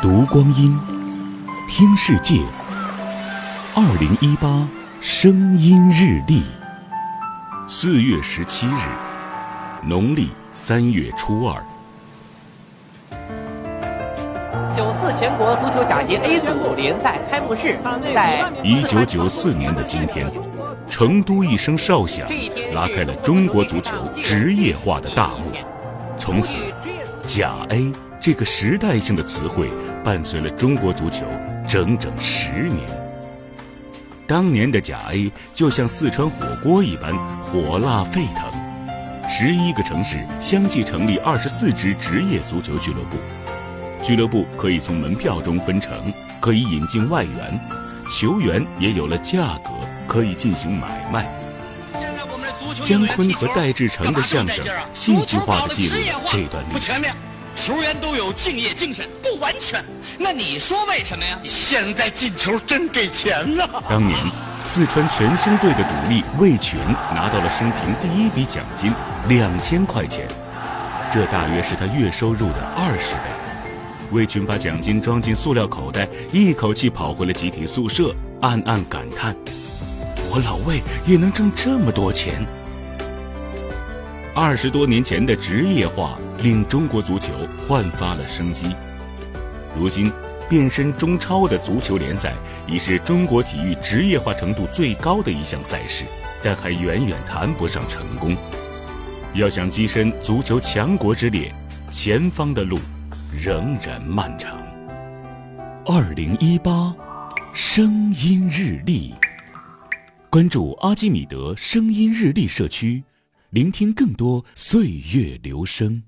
读光阴，听世界。二零一八声音日历，四月十七日，农历三月初二。九四全国足球甲级 A 组联赛开幕式在一九九四年的今天，成都一声哨响，拉开了中国足球职业化的大幕。从此，甲 A 这个时代性的词汇伴随了中国足球整整十年。当年的甲 A 就像四川火锅一般火辣沸腾，十一个城市相继成立二十四支职业足球俱乐部，俱乐部可以从门票中分成，可以引进外援，球员也有了价格，可以进行买卖。姜昆和戴志诚的相声，戏剧化的记录这段历史。球员都有敬业精神，不完全。那你说为什么呀？现在进球真给钱了。当年，四川全兴队的主力魏群拿到了生平第一笔奖金两千块钱，这大约是他月收入的二十倍。魏群把奖金装进塑料口袋，一口气跑回了集体宿舍，暗暗感叹：“我老魏也能挣这么多钱。”二十多年前的职业化令中国足球焕发了生机。如今，变身中超的足球联赛已是中国体育职业化程度最高的一项赛事，但还远远谈不上成功。要想跻身足球强国之列，前方的路仍然漫长。二零一八，声音日历，关注阿基米德声音日历社区。聆听更多岁月流声。